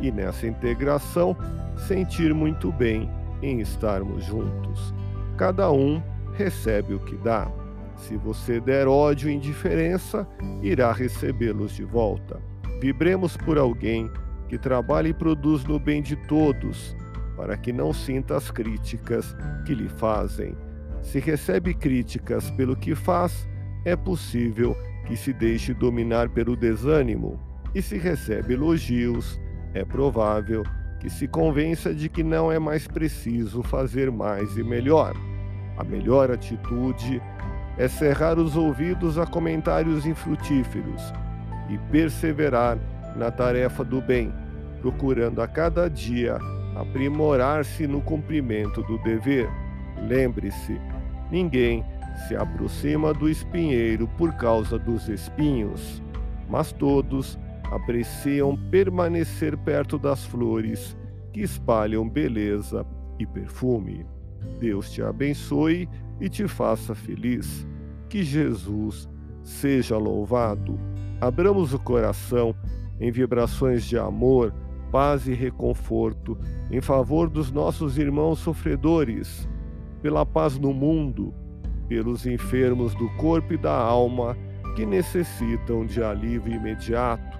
e nessa integração sentir muito bem em estarmos juntos. Cada um recebe o que dá. Se você der ódio e indiferença, irá recebê-los de volta. Vibremos por alguém que trabalha e produz no bem de todos, para que não sinta as críticas que lhe fazem. Se recebe críticas pelo que faz, é possível que se deixe dominar pelo desânimo, e se recebe elogios, é provável que se convença de que não é mais preciso fazer mais e melhor. A melhor atitude é cerrar os ouvidos a comentários infrutíferos e perseverar na tarefa do bem, procurando a cada dia aprimorar-se no cumprimento do dever. Lembre-se, ninguém se aproxima do espinheiro por causa dos espinhos, mas todos apreciam permanecer perto das flores que espalham beleza e perfume. Deus te abençoe e te faça feliz. Que Jesus seja louvado. Abramos o coração em vibrações de amor, paz e reconforto em favor dos nossos irmãos sofredores, pela paz no mundo, pelos enfermos do corpo e da alma que necessitam de alívio imediato